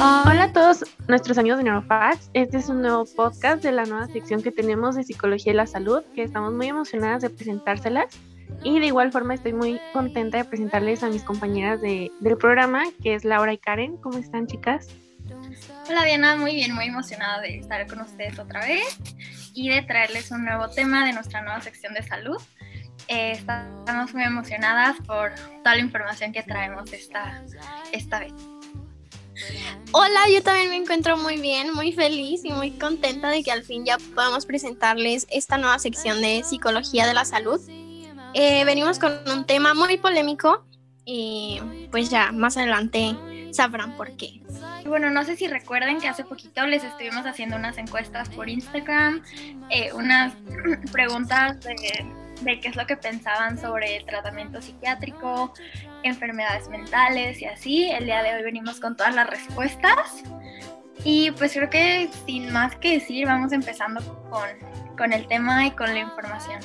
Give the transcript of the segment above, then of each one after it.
Hola a todos nuestros amigos de Neurofacts. Este es un nuevo podcast de la nueva sección que tenemos de Psicología y la Salud, que estamos muy emocionadas de presentárselas. Y de igual forma estoy muy contenta de presentarles a mis compañeras de, del programa, que es Laura y Karen. ¿Cómo están, chicas? Hola Diana, muy bien, muy emocionada de estar con ustedes otra vez y de traerles un nuevo tema de nuestra nueva sección de salud. Eh, estamos muy emocionadas por toda la información que traemos esta, esta vez. Hola, yo también me encuentro muy bien, muy feliz y muy contenta de que al fin ya podamos presentarles esta nueva sección de psicología de la salud. Eh, venimos con un tema muy polémico y pues ya más adelante sabrán por qué. Bueno, no sé si recuerden que hace poquito les estuvimos haciendo unas encuestas por Instagram, eh, unas preguntas de de qué es lo que pensaban sobre tratamiento psiquiátrico, enfermedades mentales y así. El día de hoy venimos con todas las respuestas. Y pues creo que sin más que decir, vamos empezando con, con el tema y con la información.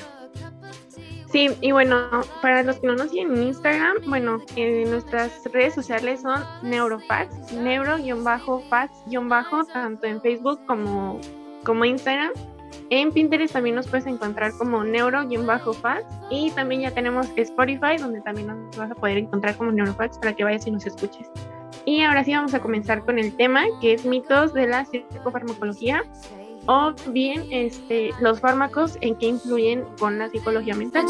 Sí, y bueno, para los que no nos siguen en Instagram, bueno, en nuestras redes sociales son neurofacts, neuro-facts-bajo, tanto en Facebook como, como Instagram. En Pinterest también nos puedes encontrar como neuro-fats y también ya tenemos Spotify donde también nos vas a poder encontrar como neurofats para que vayas y nos escuches. Y ahora sí vamos a comenzar con el tema que es mitos de la psicofarmacología o bien este, los fármacos en que influyen con la psicología mental.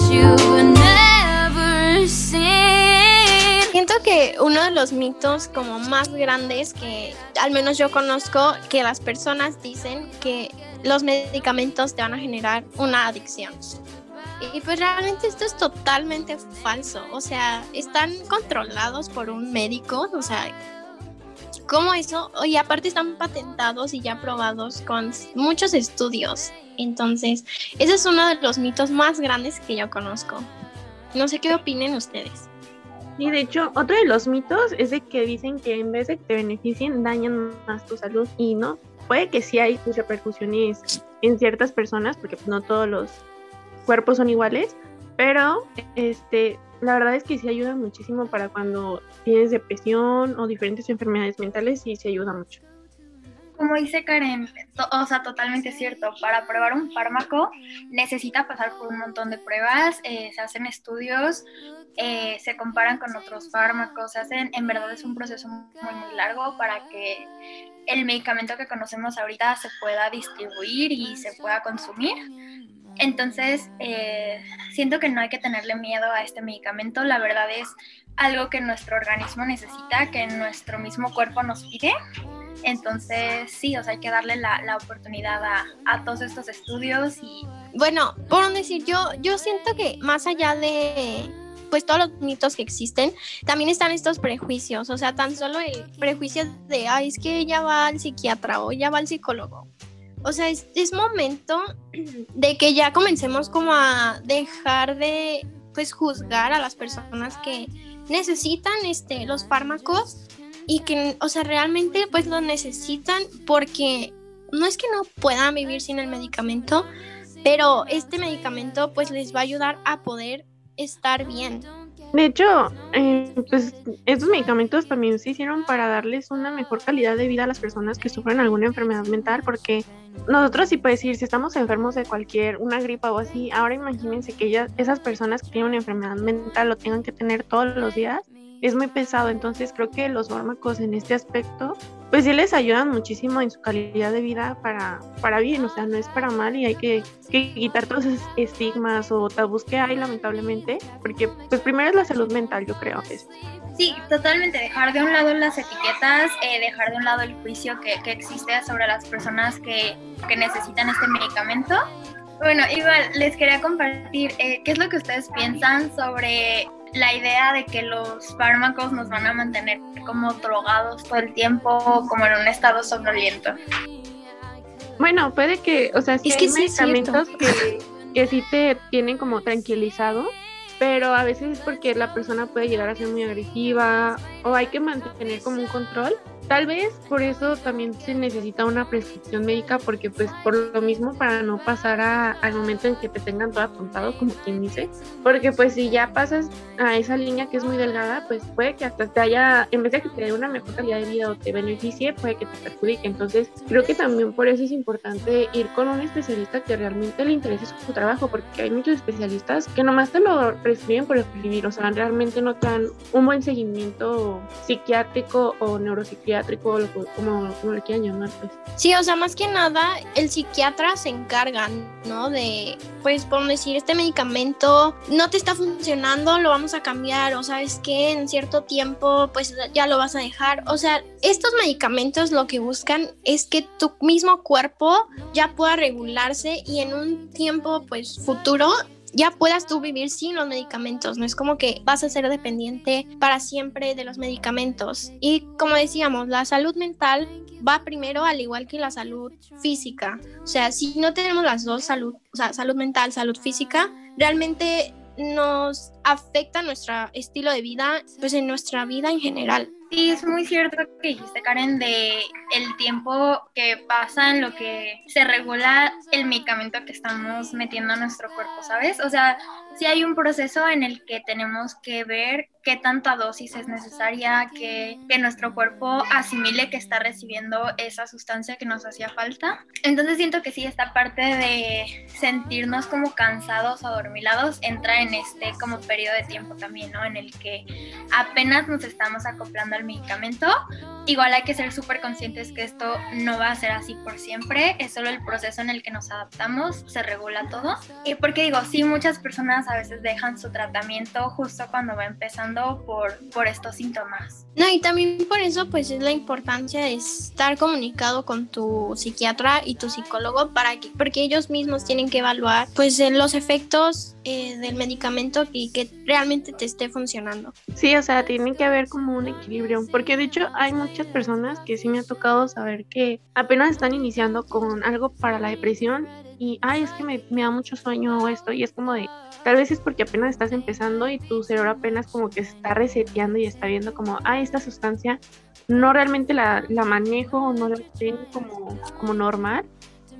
Siento que uno de los mitos como más grandes que al menos yo conozco que las personas dicen que los medicamentos te van a generar una adicción. Y pues realmente esto es totalmente falso. O sea, están controlados por un médico. O sea, ¿cómo eso? Y aparte están patentados y ya probados con muchos estudios. Entonces, ese es uno de los mitos más grandes que yo conozco. No sé qué opinen ustedes. Y de hecho, otro de los mitos es de que dicen que en vez de que te beneficien, dañan más tu salud y no puede que sí hay repercusiones en ciertas personas, porque no todos los cuerpos son iguales, pero este, la verdad es que sí ayuda muchísimo para cuando tienes depresión o diferentes enfermedades mentales, sí ayuda mucho. Como dice Karen, o sea, totalmente cierto, para probar un fármaco necesita pasar por un montón de pruebas, eh, se hacen estudios, eh, se comparan con otros fármacos, se hacen, en verdad es un proceso muy, muy largo para que el medicamento que conocemos ahorita se pueda distribuir y se pueda consumir. Entonces, eh, siento que no hay que tenerle miedo a este medicamento. La verdad es algo que nuestro organismo necesita, que nuestro mismo cuerpo nos pide. Entonces, sí, o sea, hay que darle la, la oportunidad a, a, todos estos estudios y... Bueno, por decir, yo, yo siento que más allá de pues todos los mitos que existen, también están estos prejuicios, o sea, tan solo el prejuicio de, ay, es que ella va al psiquiatra o ella va al psicólogo. O sea, es, es momento de que ya comencemos como a dejar de, pues, juzgar a las personas que necesitan este, los fármacos y que, o sea, realmente pues lo necesitan porque no es que no puedan vivir sin el medicamento, pero este medicamento pues les va a ayudar a poder estar bien. De hecho, eh, pues estos medicamentos también se hicieron para darles una mejor calidad de vida a las personas que sufren alguna enfermedad mental, porque nosotros sí puedes decir, si estamos enfermos de cualquier, una gripa o así, ahora imagínense que ellas, esas personas que tienen una enfermedad mental lo tengan que tener todos los días, es muy pesado, entonces creo que los fármacos en este aspecto, pues sí les ayudan muchísimo en su calidad de vida para, para bien, o sea, no es para mal y hay que, quitar todos esos estigmas o tabús que hay lamentablemente, porque pues primero es la salud mental, yo creo. Es. Sí, totalmente, dejar de un lado las etiquetas, eh, dejar de un lado el juicio que, que existe sobre las personas que, que necesitan este medicamento. Bueno, igual les quería compartir eh, qué es lo que ustedes piensan sobre la idea de que los fármacos nos van a mantener como drogados todo el tiempo, como en un estado somnoliento. Bueno, puede que, o sea, sí hay medicamentos que, que sí te tienen como tranquilizado, pero a veces es porque la persona puede llegar a ser muy agresiva o hay que mantener como un control Tal vez por eso también se necesita una prescripción médica, porque pues por lo mismo para no pasar al momento en que te tengan todo apuntado, como quien dice, porque pues si ya pasas a esa línea que es muy delgada, pues puede que hasta te haya, en vez de que te dé una mejor calidad de vida o te beneficie, puede que te perjudique. Entonces creo que también por eso es importante ir con un especialista que realmente le interese su trabajo, porque hay muchos especialistas que nomás te lo prescriben por escribir, o sea, realmente no te dan un buen seguimiento psiquiátrico o neuropsiquiátrico como, quieran llamar, pues. Sí, o sea, más que nada, el psiquiatra se encarga, ¿no? De, pues, por decir, este medicamento no te está funcionando, lo vamos a cambiar, o sabes que en cierto tiempo, pues, ya lo vas a dejar. O sea, estos medicamentos lo que buscan es que tu mismo cuerpo ya pueda regularse y en un tiempo, pues, futuro ya puedas tú vivir sin los medicamentos. No es como que vas a ser dependiente para siempre de los medicamentos. Y como decíamos, la salud mental va primero al igual que la salud física. O sea, si no tenemos las dos salud, o sea, salud mental, salud física, realmente nos afecta nuestro estilo de vida, pues en nuestra vida en general. Sí, es muy cierto que dijiste, Karen, de el tiempo que pasa en lo que se regula el medicamento que estamos metiendo a nuestro cuerpo, ¿sabes? O sea, sí hay un proceso en el que tenemos que ver qué tanta dosis es necesaria, que, que nuestro cuerpo asimile que está recibiendo esa sustancia que nos hacía falta. Entonces siento que sí, esta parte de sentirnos como cansados o adormilados entra en este como periodo de tiempo también, ¿no? En el que apenas nos estamos acoplando al medicamento. Igual hay que ser súper conscientes que esto no va a ser así por siempre, es solo el proceso en el que nos adaptamos, se regula todo. Y porque digo, sí, muchas personas a veces dejan su tratamiento justo cuando va empezando por, por estos síntomas. No, y también por eso pues es la importancia de estar comunicado con tu psiquiatra y tu psicólogo para que, porque ellos mismos tienen que evaluar pues los efectos eh, del medicamento y que realmente te esté funcionando. Sí, o sea, tiene que haber como un equilibrio, porque de hecho hay muchas personas que sí me ha tocado saber que apenas están iniciando con algo para la depresión y, ay, es que me, me da mucho sueño esto, y es como de, tal vez es porque apenas estás empezando y tu cerebro apenas como que se está reseteando y está viendo como, ay, esta sustancia no realmente la, la manejo o no la tengo como, como normal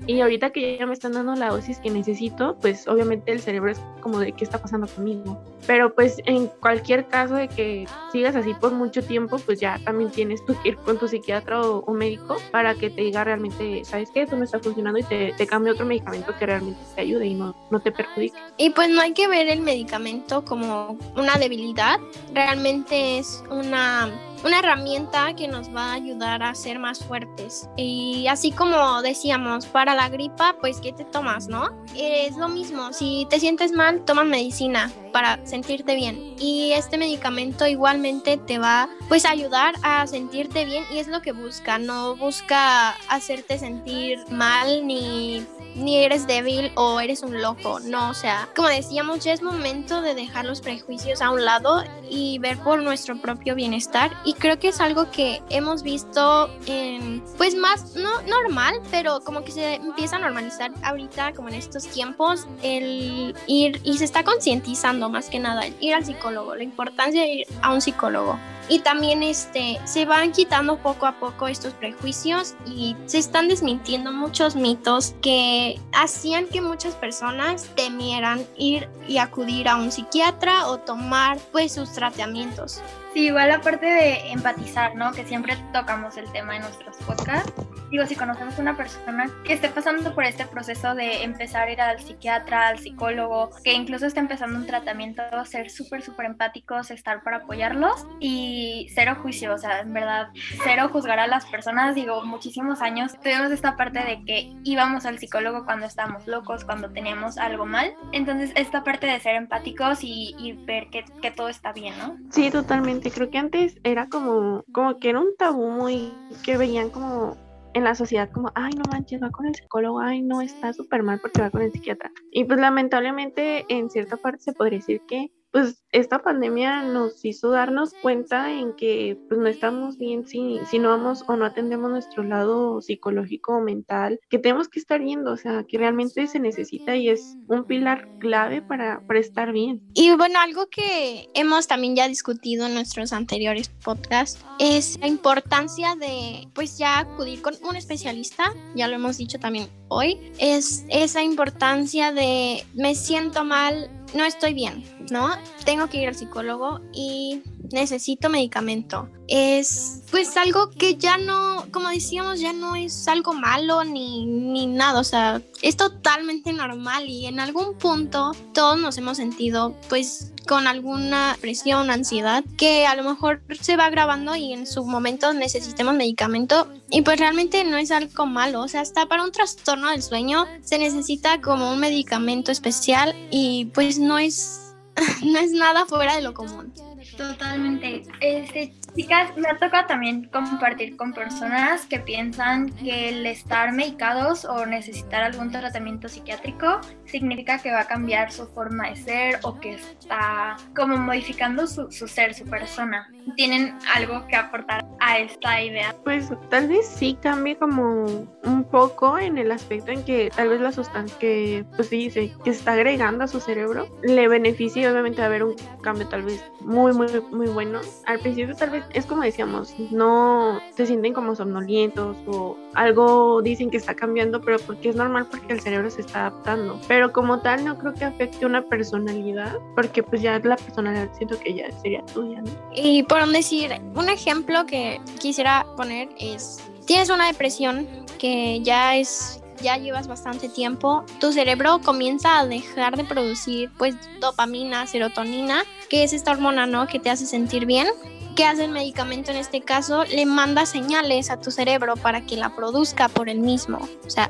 y ahorita que ya me están dando la dosis que necesito, pues obviamente el cerebro es como de qué está pasando conmigo. Pero pues en cualquier caso de que sigas así por mucho tiempo, pues ya también tienes que ir con tu psiquiatra o, médico para que te diga realmente, ¿sabes qué? Esto no está funcionando y te, te cambie otro medicamento que realmente te ayude y no, no te perjudique. Y pues no hay que ver el medicamento como una debilidad, realmente es una una herramienta que nos va a ayudar a ser más fuertes. Y así como decíamos, para la gripa, pues ¿qué te tomas, no? Es lo mismo, si te sientes mal, toma medicina para sentirte bien. Y este medicamento igualmente te va pues a ayudar a sentirte bien y es lo que busca, no busca hacerte sentir mal ni ni eres débil o eres un loco, no, o sea, como decíamos, ya es momento de dejar los prejuicios a un lado y ver por nuestro propio bienestar y creo que es algo que hemos visto en, pues más, no normal, pero como que se empieza a normalizar ahorita, como en estos tiempos, el ir y se está concientizando más que nada, ir al psicólogo, la importancia de ir a un psicólogo y también este se van quitando poco a poco estos prejuicios y se están desmintiendo muchos mitos que hacían que muchas personas temieran ir y acudir a un psiquiatra o tomar pues sus tratamientos. Sí, igual aparte de empatizar, ¿no? Que siempre tocamos el tema en nuestros podcasts. Digo, si conocemos una persona que esté pasando por este proceso de empezar a ir al psiquiatra, al psicólogo, que incluso esté empezando un tratamiento, ser súper, súper empáticos, estar para apoyarlos y cero juicio, o sea, en verdad, cero juzgar a las personas. Digo, muchísimos años tuvimos esta parte de que íbamos al psicólogo cuando estábamos locos, cuando teníamos algo mal. Entonces, esta parte de ser empáticos y, y ver que, que todo está bien, ¿no? Sí, totalmente creo que antes era como, como que era un tabú muy que veían como en la sociedad como, ay, no manches, va con el psicólogo, ay, no, está súper mal porque va con el psiquiatra. Y pues lamentablemente en cierta parte se podría decir que pues esta pandemia nos hizo darnos cuenta en que pues no estamos bien si, si no vamos o no atendemos nuestro lado psicológico o mental, que tenemos que estar yendo, o sea, que realmente se necesita y es un pilar clave para, para estar bien. Y bueno, algo que hemos también ya discutido en nuestros anteriores podcasts es la importancia de pues ya acudir con un especialista, ya lo hemos dicho también hoy, es esa importancia de me siento mal, no estoy bien, ¿no? Tengo que ir al psicólogo y necesito medicamento. Es pues algo que ya no, como decíamos, ya no es algo malo ni, ni nada, o sea, es totalmente normal y en algún punto todos nos hemos sentido pues con alguna presión, ansiedad, que a lo mejor se va agravando y en su momento necesitemos medicamento. Y pues realmente no es algo malo, o sea, hasta para un trastorno del sueño se necesita como un medicamento especial y pues no es, no es nada fuera de lo común. Totalmente. Este, chicas, me ha tocado también compartir con personas que piensan que el estar medicados o necesitar algún tratamiento psiquiátrico significa que va a cambiar su forma de ser o que está como modificando su, su ser, su persona. ¿Tienen algo que aportar a esta idea? Pues tal vez sí cambie como un poco en el aspecto en que tal vez la sustancia que pues dice que está agregando a su cerebro le beneficie obviamente a haber un cambio tal vez muy muy muy bueno. Al principio tal vez es como decíamos, no se sienten como somnolientos o algo dicen que está cambiando, pero porque es normal porque el cerebro se está adaptando. Pero como tal no creo que afecte una personalidad, porque pues ya la personalidad siento que ya sería tuya, ¿no? Y por decir, un ejemplo que quisiera poner es, tienes una depresión que ya es ya llevas bastante tiempo, tu cerebro comienza a dejar de producir pues dopamina, serotonina, que es esta hormona, ¿no? Que te hace sentir bien. ¿Qué hace el medicamento en este caso? Le manda señales a tu cerebro para que la produzca por el mismo. O sea,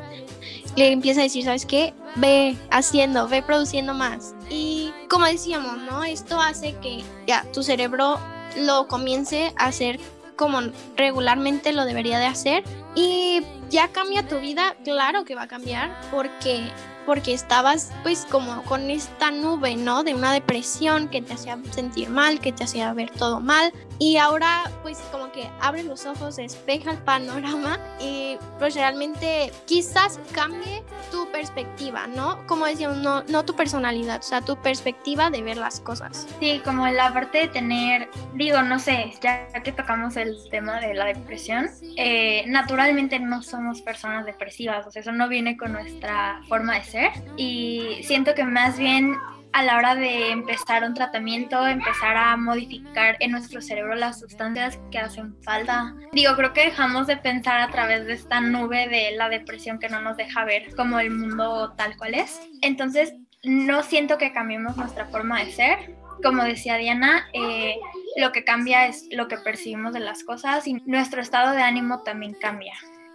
le empieza a decir, ¿sabes qué? Ve haciendo, ve produciendo más. Y como decíamos, ¿no? Esto hace que ya tu cerebro lo comience a hacer como regularmente lo debería de hacer y ya cambia tu vida, claro que va a cambiar porque porque estabas pues como con esta nube, ¿no? De una depresión que te hacía sentir mal, que te hacía ver todo mal y ahora pues como que abres los ojos, despeja el panorama y pues realmente quizás cambie tu perspectiva, ¿no? Como decíamos, no, no tu personalidad, o sea, tu perspectiva de ver las cosas. Sí, como la parte de tener, digo, no sé, ya que tocamos el tema de la depresión, eh, naturalmente no somos personas depresivas, o sea, eso no viene con nuestra forma de ser y siento que más bien a la hora de empezar un tratamiento, empezar a modificar en nuestro cerebro las sustancias que hacen falta. Digo, creo que dejamos de pensar a través de esta nube de la depresión que no nos deja ver como el mundo tal cual es. Entonces, no siento que cambiemos nuestra forma de ser. Como decía Diana, eh, lo que cambia es lo que percibimos de las cosas y nuestro estado de ánimo también cambia.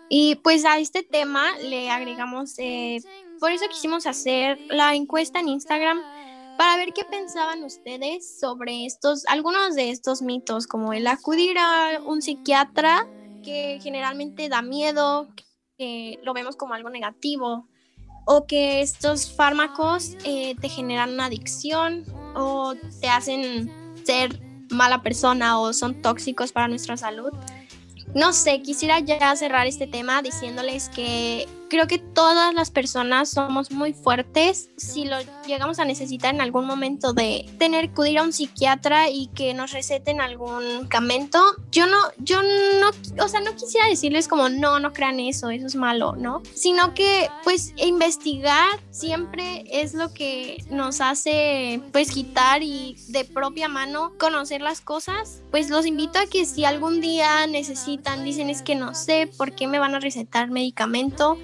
Y pues a este tema le agregamos, eh, por eso quisimos hacer la encuesta en Instagram para ver qué pensaban ustedes sobre estos, algunos de estos mitos, como el acudir a un psiquiatra, que generalmente da miedo, que lo vemos como algo negativo, o que estos fármacos eh, te generan una adicción o te hacen ser mala persona o son tóxicos para nuestra salud. No sé, quisiera ya cerrar este tema diciéndoles que creo que todas las personas somos muy fuertes si lo llegamos a necesitar en algún momento de tener que acudir a un psiquiatra y que nos receten algún medicamento. Yo no, yo no, o sea, no quisiera decirles como no, no crean eso, eso es malo, ¿no? Sino que pues investigar siempre es lo que nos hace pues quitar y de propia mano conocer las cosas. Pues los invito a que si algún día necesitan, dicen es que no sé por qué me van a recetar medicamento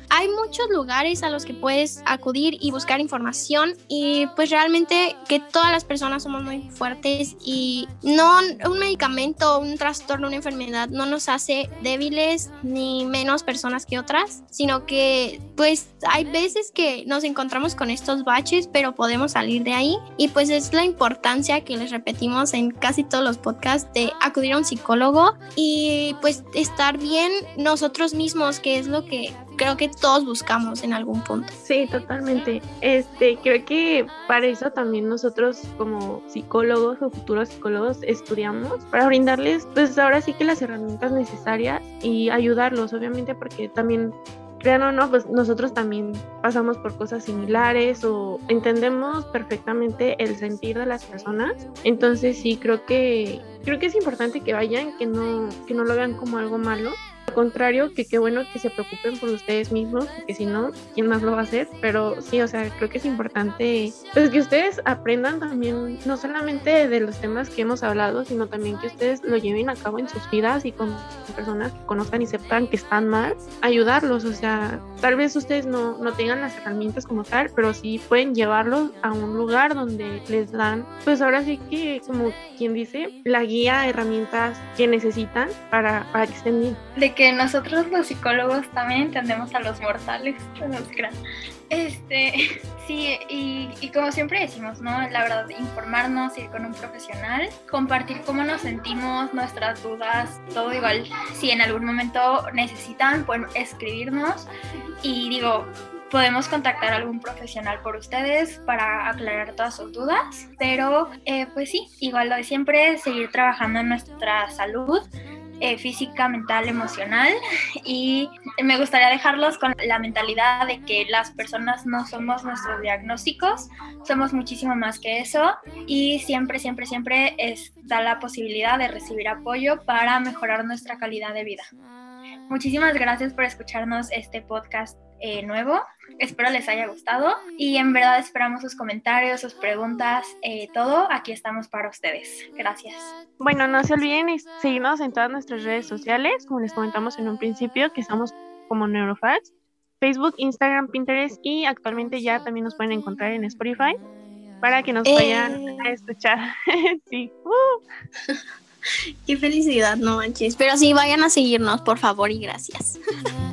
hay muchos lugares a los que puedes acudir y buscar información y pues realmente que todas las personas somos muy fuertes y no un medicamento, un trastorno, una enfermedad no nos hace débiles ni menos personas que otras, sino que pues hay veces que nos encontramos con estos baches, pero podemos salir de ahí. Y pues es la importancia que les repetimos en casi todos los podcasts de acudir a un psicólogo y pues estar bien nosotros mismos, que es lo que creo que todos buscamos en algún punto. Sí, totalmente. Este, creo que para eso también nosotros como psicólogos o futuros psicólogos estudiamos para brindarles pues ahora sí que las herramientas necesarias y ayudarlos, obviamente porque también crean o no, pues nosotros también pasamos por cosas similares o entendemos perfectamente el sentir de las personas. Entonces sí creo que creo que es importante que vayan, que no que no lo vean como algo malo al contrario, que qué bueno que se preocupen por ustedes mismos, porque si no, ¿quién más lo va a hacer? Pero sí, o sea, creo que es importante pues que ustedes aprendan también, no solamente de los temas que hemos hablado, sino también que ustedes lo lleven a cabo en sus vidas y con personas que conozcan y sepan que están mal, ayudarlos, o sea, tal vez ustedes no, no tengan las herramientas como tal, pero sí pueden llevarlos a un lugar donde les dan, pues ahora sí que, como quien dice, la guía, herramientas que necesitan para, para que que nosotros los psicólogos también entendemos a los mortales. Este, sí, y, y, como siempre decimos, ¿no? La verdad, informarnos, ir con un profesional, compartir cómo nos sentimos, nuestras dudas, todo igual. Si en algún momento necesitan, pueden escribirnos. Y digo, podemos contactar a algún profesional por ustedes para aclarar todas sus dudas. Pero, eh, pues sí, igual lo de siempre, seguir trabajando en nuestra salud eh, física, mental, emocional y me gustaría dejarlos con la mentalidad de que las personas no somos nuestros diagnósticos, somos muchísimo más que eso y siempre, siempre, siempre es, da la posibilidad de recibir apoyo para mejorar nuestra calidad de vida. Muchísimas gracias por escucharnos este podcast eh, nuevo. Espero les haya gustado y en verdad esperamos sus comentarios, sus preguntas, eh, todo. Aquí estamos para ustedes. Gracias. Bueno, no se olviden seguirnos en todas nuestras redes sociales, como les comentamos en un principio, que estamos como Neurofacts, Facebook, Instagram, Pinterest y actualmente ya también nos pueden encontrar en Spotify para que nos vayan eh. a escuchar. sí. Uh. Qué felicidad, no manches. Pero sí, vayan a seguirnos, por favor, y gracias.